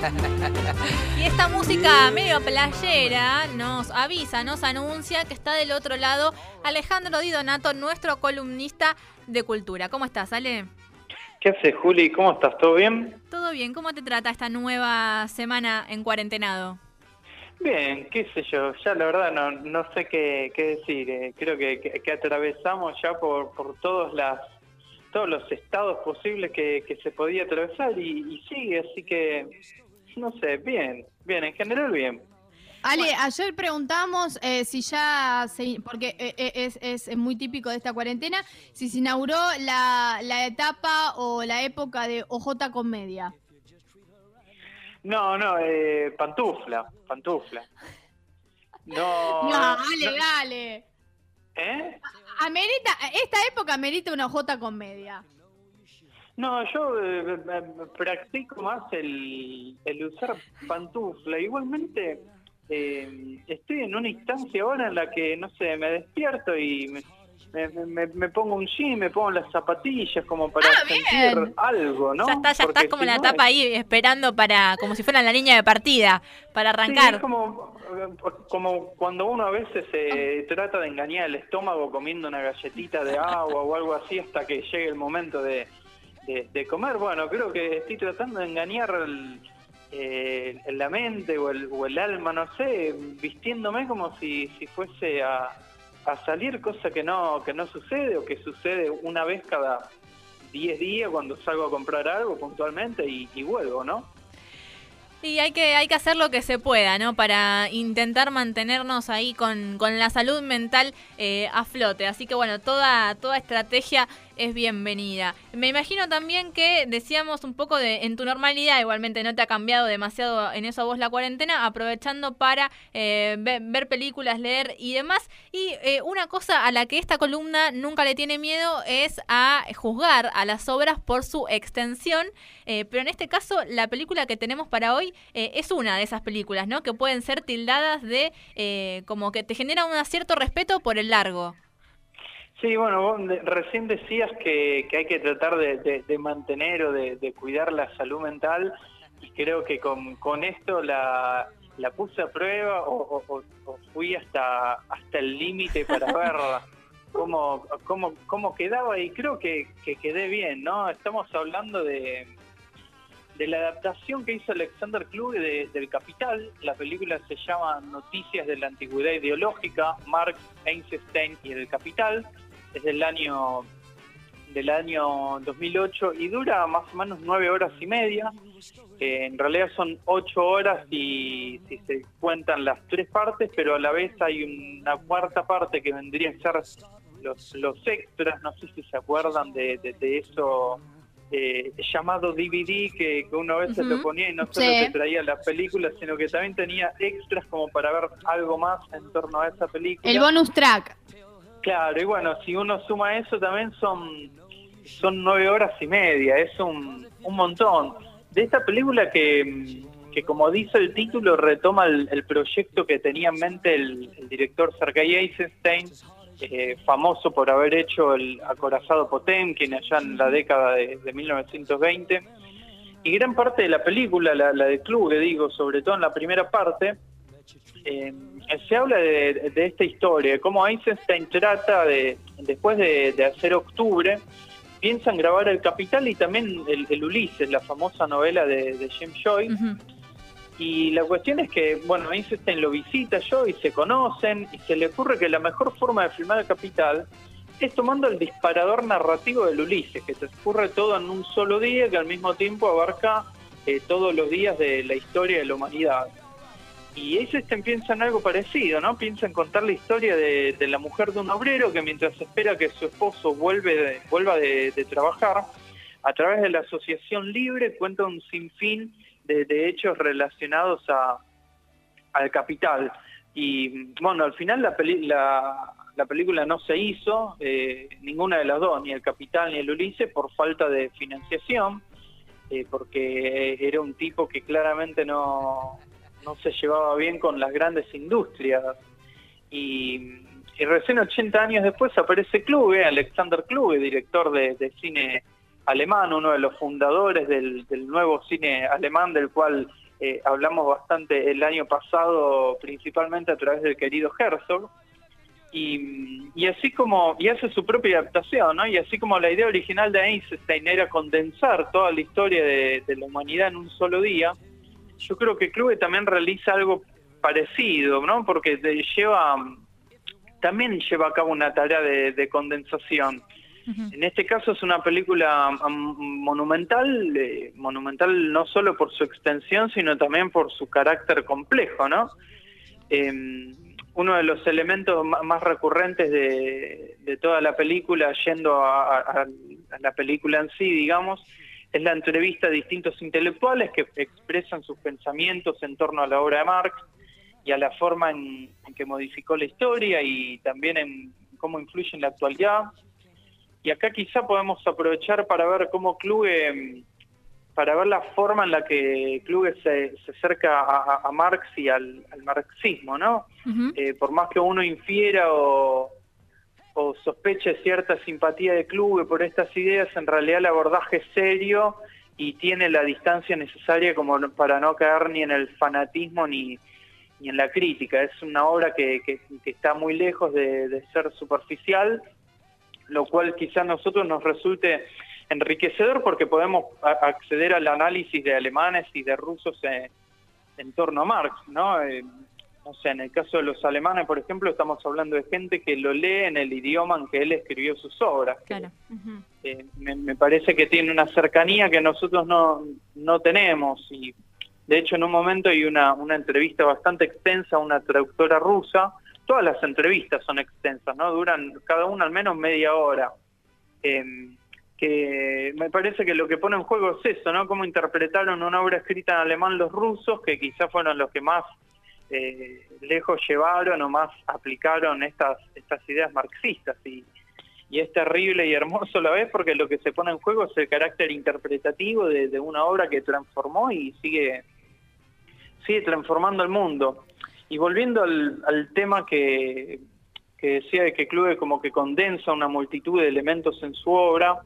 Y esta música medio playera nos avisa, nos anuncia que está del otro lado Alejandro Di Donato, nuestro columnista de cultura. ¿Cómo estás, Ale? ¿Qué haces, Juli? ¿Cómo estás? ¿Todo bien? Todo bien. ¿Cómo te trata esta nueva semana en cuarentenado? Bien, qué sé yo, ya la verdad no, no sé qué, qué decir. eh, creo que, que, atravesamos ya por, por todos, las, todos los estados posibles que, que se podía atravesar y, y sigue, así que no sé, bien, bien, en general bien. Ale, ayer preguntamos eh, si ya, se, porque eh, eh, es, es, muy típico de esta cuarentena, si se inauguró la, la etapa o la época de OJ Comedia. No, no, eh, pantufla, pantufla. No, no, dale, dale. ¿Eh? Amerita, esta época amerita una OJ Comedia. No, yo eh, practico más el, el usar pantufla. Igualmente, eh, estoy en una instancia ahora en la que, no sé, me despierto y me, me, me, me pongo un jean, me pongo las zapatillas como para ah, sentir algo, ¿no? Ya está, ya estás como si la no tapa es- ahí esperando para, como si fuera la línea de partida, para Sí, arrancar. es como, como cuando uno a veces se trata de engañar el estómago comiendo una galletita de agua o algo así hasta que llegue el momento de, de- comer. Bueno, creo que estoy tratando de engañar eh, la mente o el, o el alma, no sé, vistiéndome como si, fuese a, a salir, cosa que no, que no sucede o que sucede una vez cada 10 días cuando salgo a comprar algo puntualmente y, y vuelvo, ¿no? Y hay que, hay que hacer lo que se pueda, ¿no? Para intentar mantenernos ahí con, con la salud mental eh, a flote. Así que bueno, toda, toda estrategia es bienvenida. Me imagino también que decíamos un poco de en tu normalidad, igualmente no te ha cambiado demasiado en eso a vos la cuarentena, aprovechando para eh, ve- ver, películas, leer y demás. Y eh, una cosa a la que esta columna nunca le tiene miedo es a juzgar a las obras por su extensión. Eh, pero en este caso, la película que tenemos para hoy eh, es una de esas películas, ¿no? Que pueden ser tildadas de eh, como que te genera un cierto respeto por el largo. Sí, bueno, vos recién decías que, que hay que tratar de, de- de mantener o de, de cuidar la salud mental y creo que con, con esto la, la puse a prueba o, o- fui hasta, hasta el límite para ver cómo, cómo, cómo quedaba y creo que, que quedé bien, ¿no? Estamos hablando de, de la adaptación que hizo Alexander Kluge de- del Capital. La película se llama Noticias de la Antigüedad Ideológica, Marx, Einstein y el Capital. Es del año del año 2008 y dura más o menos nueve horas y media. Eh, en realidad son ocho horas y si se cuentan las tres partes, pero a la vez hay una cuarta parte que vendría a ser los, los extras. No sé si se acuerdan de, de- de eso eh, llamado DVD que, que uno a veces Ujú. lo ponía y no solo Sí. te traía la película, sino que también tenía extras como para ver algo más en torno a esa película. El bonus track. Claro, y bueno, si uno suma eso también son, son nueve horas y media, es un, un montón. De esta película que, que como dice el título, retoma el, el proyecto que tenía en mente el, director Sergei Eisenstein, eh, famoso por haber hecho el acorazado Potemkin allá en la década de, de 1920. Y gran parte de la película, la, la de Kluge, digo, sobre todo en la primera parte, eh, se habla de, de esta historia, de cómo Eisenstein trata de, después de, de hacer Octubre, piensan grabar El Capital y también el, el Ulises, la famosa novela de, de James Joyce. Y la cuestión es que, bueno, Einstein lo visita yo y se conocen y se le ocurre que la mejor forma de filmar el Capital es tomando el disparador narrativo del Ulises, que transcurre todo en un solo día que al mismo tiempo abarca eh, todos los días de la historia de la humanidad. Y Eisenstein piensa en algo parecido, ¿no? Piensa en contar la historia de, la mujer de un obrero que mientras espera que su esposo vuelve de- vuelva de, trabajar, a través de la asociación libre cuenta un sinfín de hechos relacionados a, al capital. Y bueno, al final la, peli- la, la película no se hizo, eh, ninguna de las dos, ni el capital ni el Ulises, por falta de financiación, eh, porque era un tipo que claramente no, no se llevaba bien con las grandes industrias. Y, y recién 80 años después aparece Kluge, Alexander Kluge, director de, cine alemán, uno de los fundadores del, del nuevo cine alemán del cual eh, hablamos bastante el año pasado, principalmente a través del querido Herzog, y, así como, y hace su propia adaptación, ¿no? Y así como la idea original de Einstein era condensar toda la historia de, la humanidad en un solo día, yo creo que Clube también realiza algo parecido, ¿no? Porque lleva, también lleva a cabo una tarea de, condensación. En este caso es una película monumental, eh, monumental no solo por su extensión, sino también por su carácter complejo, ¿no? Em, uno de los elementos más recurrentes de, toda la película, yendo a, la película en sí, digamos, es la entrevista a distintos intelectuales que expresan sus pensamientos en torno a la obra de Marx y a la forma en, que modificó la historia y también en cómo influye en la actualidad. Y acá quizá podemos aprovechar para ver cómo Kluge para ver la forma en la que Kluge se, acerca a, Marx y al, marxismo, ¿no? Eh, por más que uno infiera o, sospeche cierta simpatía de Kluge por estas ideas, en realidad el abordaje es serio y tiene la distancia necesaria como para no caer ni en el fanatismo ni, en la crítica. Es una obra que, está muy lejos de, ser superficial, lo cual quizá a nosotros nos resulte enriquecedor porque podemos acceder al análisis de alemanes y de rusos en, torno a Marx, ¿no? No sé, en el caso de los alemanes, por ejemplo, estamos hablando de gente que lo lee en el idioma en que él escribió sus obras. Claro. Eh, me, parece que tiene una cercanía que nosotros no, no tenemos y de hecho en un momento hay una, una entrevista bastante extensa a una traductora rusa. Todas las entrevistas son extensas, ¿no? Duran cada una al menos media hora. Eh, que me parece que lo que pone en juego es eso, ¿no? Cómo interpretaron una obra escrita en alemán los rusos, que quizás fueron los que más eh, lejos llevaron o más aplicaron estas, estas ideas marxistas. Y, y es terrible y hermoso a la vez porque lo que se pone en juego es el carácter interpretativo de, una obra que transformó y sigue, sigue transformando el mundo. Y volviendo al, tema que, que decía de que Clube como que condensa una multitud de elementos en su obra,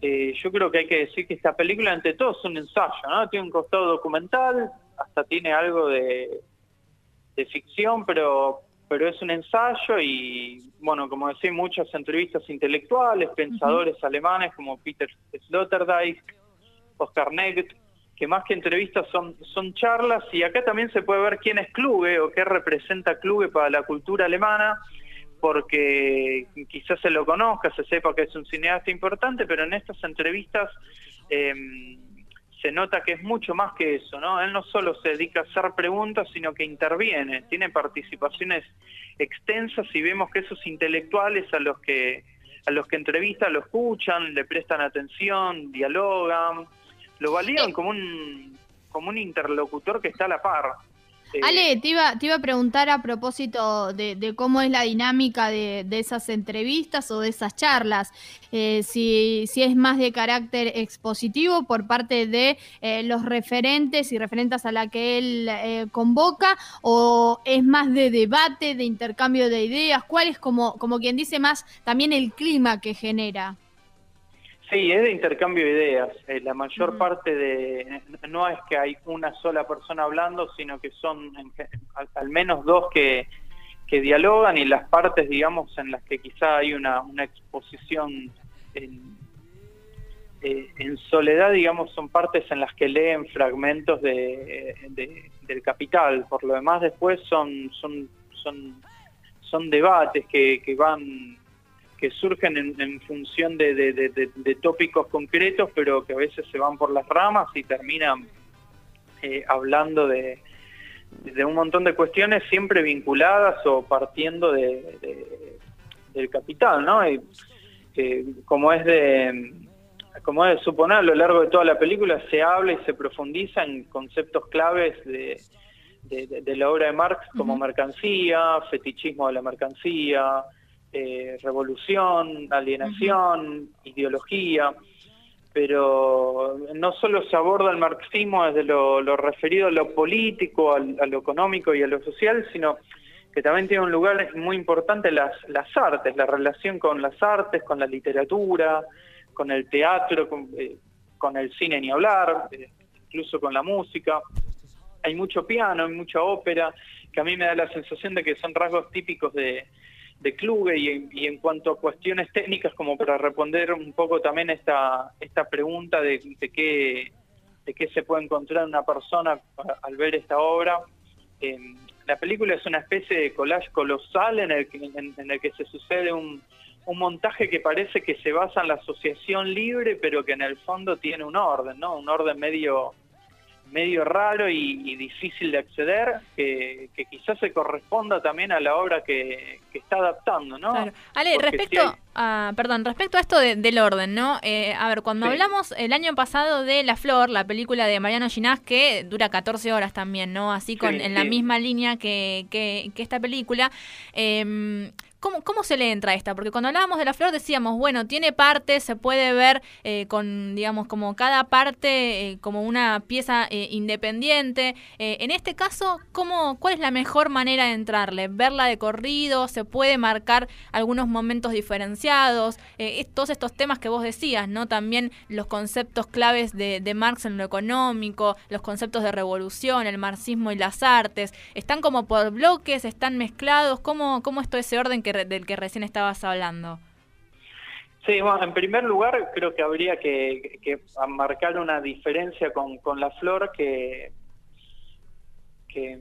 eh, yo creo que hay que decir que esta película ante todo es un ensayo, ¿no? Tiene un costado documental, hasta tiene algo de, ficción, pero pero es un ensayo y, bueno, como decía, muchas entrevistas intelectuales, pensadores alemanes como Peter Sloterdijk, Oscar Negret, que más que entrevistas son, son charlas. Y acá también se puede ver quién es Kluge o qué representa Kluge para la cultura alemana porque quizás se lo conozca, se sepa que es un cineasta importante, pero en estas entrevistas em, se nota que es mucho más que eso, ¿no? Él no solo se dedica a hacer preguntas, sino que interviene, tiene participaciones extensas y vemos que esos intelectuales a los que a los que entrevista lo escuchan, le prestan atención, dialogan, lo validan como un como un interlocutor que está a la par. Ale, te iba, te iba a preguntar a propósito de, cómo es la dinámica de, esas entrevistas o de esas charlas, eh, si, si, es más de carácter expositivo por parte de eh, los referentes y referentes a la que él eh, convoca, o es más de debate, de intercambio de ideas, cuál es como, como quien dice más también el clima que genera. Sí, es de intercambio de ideas. Eh, la mayor parte de... No es que hay una sola persona hablando, sino que son al, menos dos que, que dialogan y las partes, digamos, en las que quizá hay una, una exposición en, eh, en soledad, digamos, son partes en las que leen fragmentos de, del capital. Por lo demás, después son, son, son, son debates que, que van que surgen en, función de, tópicos concretos, pero que a veces se van por las ramas y terminan eh, hablando de, un montón de cuestiones siempre vinculadas o partiendo del capital, ¿no? Y, como es de como es de suponer, a lo largo de toda la película se habla y se profundiza en conceptos claves de, la obra de Marx como mercancía, fetichismo de la mercancía, eh, revolución, alienación, ideología, pero no solo se aborda el marxismo desde lo, referido a lo político, a, lo económico y a lo social, sino que también tiene un lugar muy importante las, las artes, la relación con las artes, con la literatura, con el teatro, con, eh, el cine ni hablar, eh, incluso con la música. hay mucho piano, hay mucha ópera, que a mí me da la sensación de que son rasgos típicos de, de Kluge y, en cuanto a cuestiones técnicas, como para responder un poco también esta, esta pregunta de, de qué de qué se puede encontrar una persona al ver esta obra. Eh, la película es una especie de collage colosal en el que, en, el que se sucede un, un, montaje que parece que se basa en la asociación libre, pero que en el fondo tiene un orden, ¿no? Un orden medio medio raro y, difícil de acceder, que, quizás se corresponda también a la obra que, está adaptando, ¿no? Claro. Ale, respecto a, perdón, respecto a esto del orden, ¿no? Eh, a ver, cuando hablamos el año pasado de La Flor, la película de Mariano Ginás, que dura 14 horas también, ¿no? Así con en la misma línea que, que, que esta película, eh, ¿Cómo, ¿Cómo se le entra a esta? Porque cuando hablábamos de la flor decíamos, bueno, tiene partes, se puede ver eh, con, digamos, como cada parte eh, como una pieza eh, independiente. en este caso, ¿cómo, ¿cuál es la mejor manera de entrarle? ¿Verla de corrido? ¿Se puede marcar algunos momentos diferenciados? todos estos temas que vos decías, ¿no? También los conceptos claves de, de Marx en lo económico, los conceptos de revolución, el marxismo y las artes, ¿están como por bloques? ¿Están mezclados? ¿Cómo, cómo es ese orden que del que recién estabas hablando? Sí, bueno, en primer lugar creo que habría que, marcar una diferencia con, la flor que, que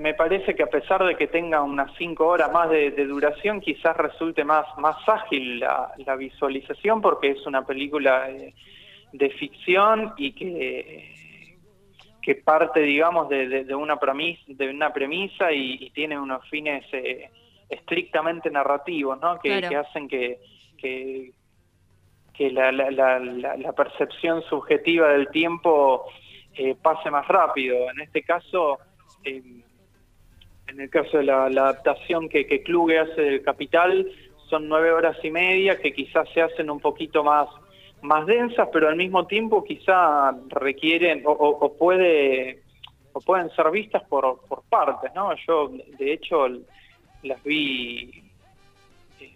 me parece que a pesar de que tenga unas cinco horas más de, duración, quizás resulte más, más ágil la, visualización porque es una película de, ficción y que, que parte, digamos, de, una, premisa, de una premisa y, tiene unos fines... Eh, estrictamente narrativos, ¿no? Que, hacen que, que, la, la, la, percepción subjetiva del tiempo eh, pase más rápido. En este caso, en el caso de la, adaptación que, que Kluge hace del Capital, son nueve horas y media que quizás se hacen un poquito más más densas, pero al mismo tiempo quizá requieren o, puede o pueden ser vistas por, por partes, ¿no? Yo, de hecho, las vi eh,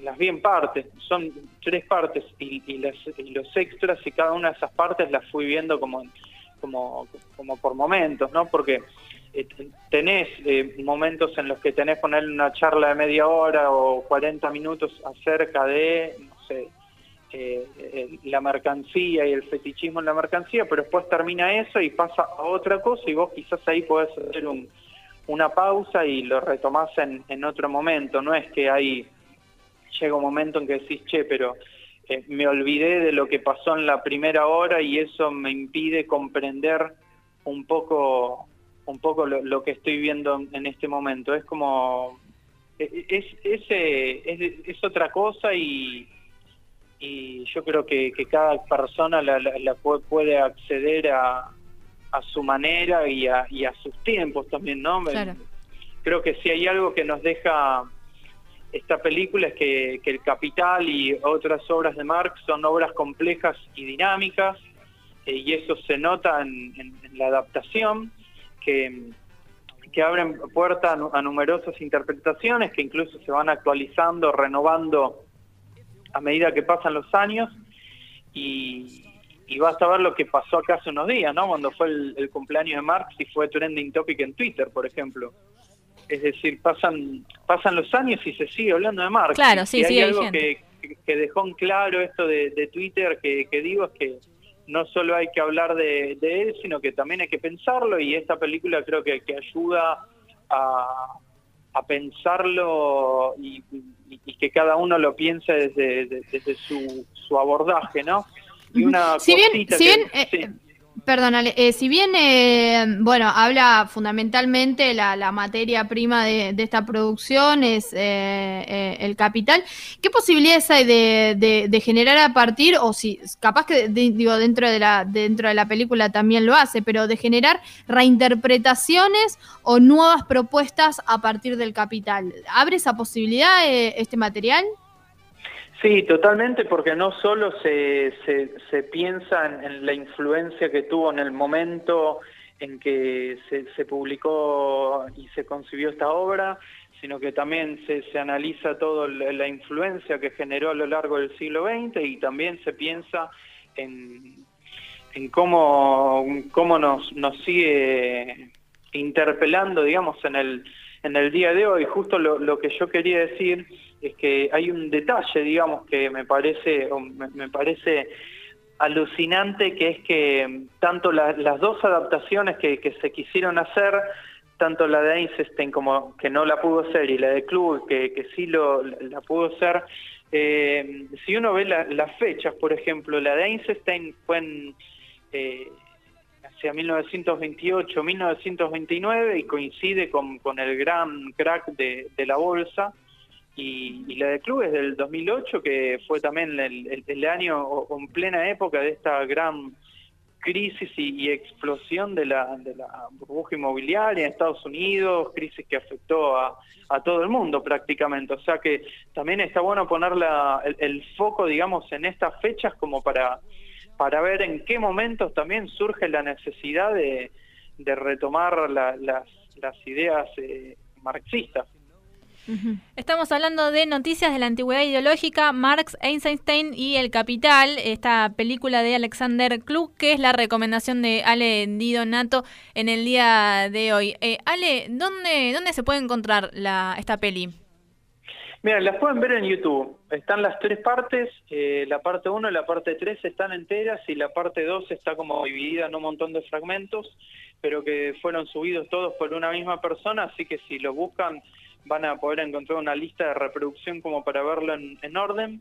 las vi en partes, son tres partes y, y, los extras y cada una de esas partes las fui viendo como, como, como por momentos, ¿no? Porque eh, tenés eh, momentos en los que tenés poner una charla de media hora o 40 minutos acerca de, no sé, la mercancía y el fetichismo en la mercancía, pero después termina eso y pasa a otra cosa y vos quizás ahí podés hacer un, una pausa y lo retomás en, en otro momento. No es que hay, llega un momento en que decís, che, pero eh, me olvidé de lo que pasó en la primera hora y eso me impide comprender un poco un poco lo, que estoy viendo en este momento. Es como, e, e, es, es, es, otra cosa y, y yo creo que, que cada persona la, la puede acceder a, a su manera y a, y a sus tiempos también, ¿no? Creo que si hay algo que nos deja esta película es que, El Capital y otras obras de Marx son obras complejas y dinámicas, eh, y eso se nota en, la adaptación, que, que abren puerta a, numerosas interpretaciones que incluso se van actualizando, renovando a medida que pasan los años, y, y vas a ver lo que pasó acá hace unos días, ¿no? Cuando fue el, cumpleaños de Marx y fue trending topic en Twitter, por ejemplo. Es decir, pasan pasan los años y se sigue hablando de Marx. Claro, sí, y hay algo que, que, dejó en claro esto de, Twitter que, digo es que no solo hay que hablar de, él, sino que también hay que pensarlo y esta película creo que, que ayuda a, a pensarlo y, que cada uno lo piense desde, desde su, su abordaje, ¿no? Si bien, si bien eh, eh, si bien, eh, bueno, habla fundamentalmente la, materia prima de, esta producción es el capital, ¿qué posibilidades hay de, generar a partir, o si capaz que digo dentro de la dentro de la película también lo hace, pero de generar reinterpretaciones o nuevas propuestas a partir del capital? ¿Abre esa posibilidad este material? Sí, totalmente, porque no solo se, se, piensa en, la influencia que tuvo en el momento en que se, publicó y se concibió esta obra, sino que también se, se analiza toda la influencia que generó a lo largo del siglo XX y también se piensa en, en cómo, cómo nos, nos sigue interpelando, digamos, en el, en el día de hoy. Justo lo, lo que yo quería decir es que hay un detalle, digamos, que me parece, me, parece alucinante, que es que tanto las dos adaptaciones que, que, se quisieron hacer, tanto la de Einstein como que no la pudo hacer y la de Club que, que sí lo, la pudo hacer, eh, si uno ve las fechas, por ejemplo, la de Einstein fue en eh, hacia 1928, 1929 y coincide con, con el gran crack de, de la bolsa. Y, la de Club es del 2008, que fue también el, año o, en plena época de esta gran crisis y, explosión de la, de la burbuja inmobiliaria en Estados Unidos, crisis que afectó a, todo el mundo prácticamente. O sea que también está bueno poner el, el, foco, digamos, en estas fechas como para, para ver en qué momentos también surge la necesidad de, de retomar las, las ideas eh, marxistas. Estamos hablando de noticias de la antigüedad ideológica, Marx, Einstein y El Capital, esta película de Alexander Klug, que es la recomendación de Ale Di Donato en el día de hoy. Eh, Ale, ¿dónde, ¿dónde se puede encontrar la, esta peli? Mira, las pueden ver en YouTube. Están las tres partes, eh, la parte 1 y la parte 3 están enteras y la parte 2 está como dividida en un montón de fragmentos, pero que fueron subidos todos por una misma persona, así que si lo buscan van a poder encontrar una lista de reproducción como para verlo en, orden.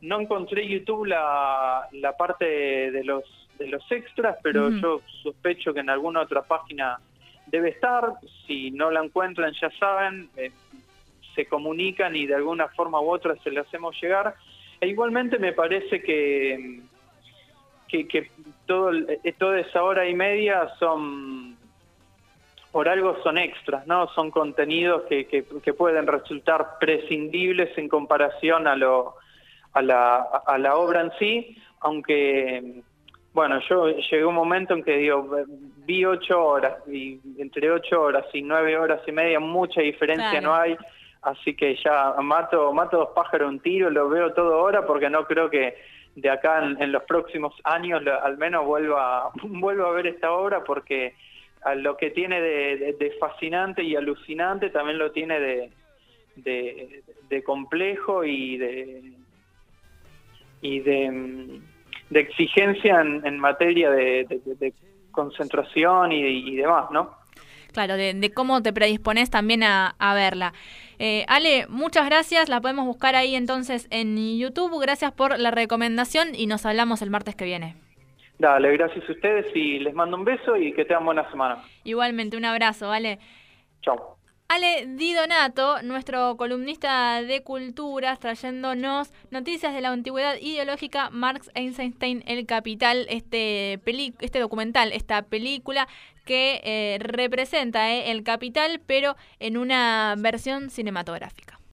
No encontré YouTube la, la parte de los, de los extras, pero yo sospecho que en alguna otra página debe estar. Si no la encuentran, ya saben, eh, se comunican y de alguna forma u otra se le hacemos llegar. E igualmente me parece que, que, que todo, eh, toda esa hora y media son por algo son extras, ¿no? Son contenidos que, que, pueden resultar prescindibles en comparación a, lo, a, la, a la obra en sí, aunque, bueno, yo llegué a un momento en que digo, vi ocho horas, y entre ocho horas y nueve horas y media mucha diferencia no hay, así que ya mato, mato dos pájaros un tiro, lo veo todo ahora porque no creo que de acá en, los próximos años al menos vuelva, vuelva a ver esta obra porque a lo que tiene de, fascinante y alucinante también lo tiene de, de, complejo y de y de, exigencia en, materia de, concentración y, demás, ¿no? Claro, de, cómo te predispones también a, verla. Eh, Ale, muchas gracias, la podemos buscar ahí entonces en YouTube. Gracias por la recomendación y nos hablamos el martes que viene. Dale, gracias a ustedes y les mando un beso y que tengan buena semana. Igualmente, un abrazo, ¿vale? Chao. Ale Di Donato, nuestro columnista de culturas, trayéndonos noticias de la antigüedad ideológica, Marx Einstein, El Capital, este, este documental, esta película que eh, representa eh, el capital, pero en una versión cinematográfica.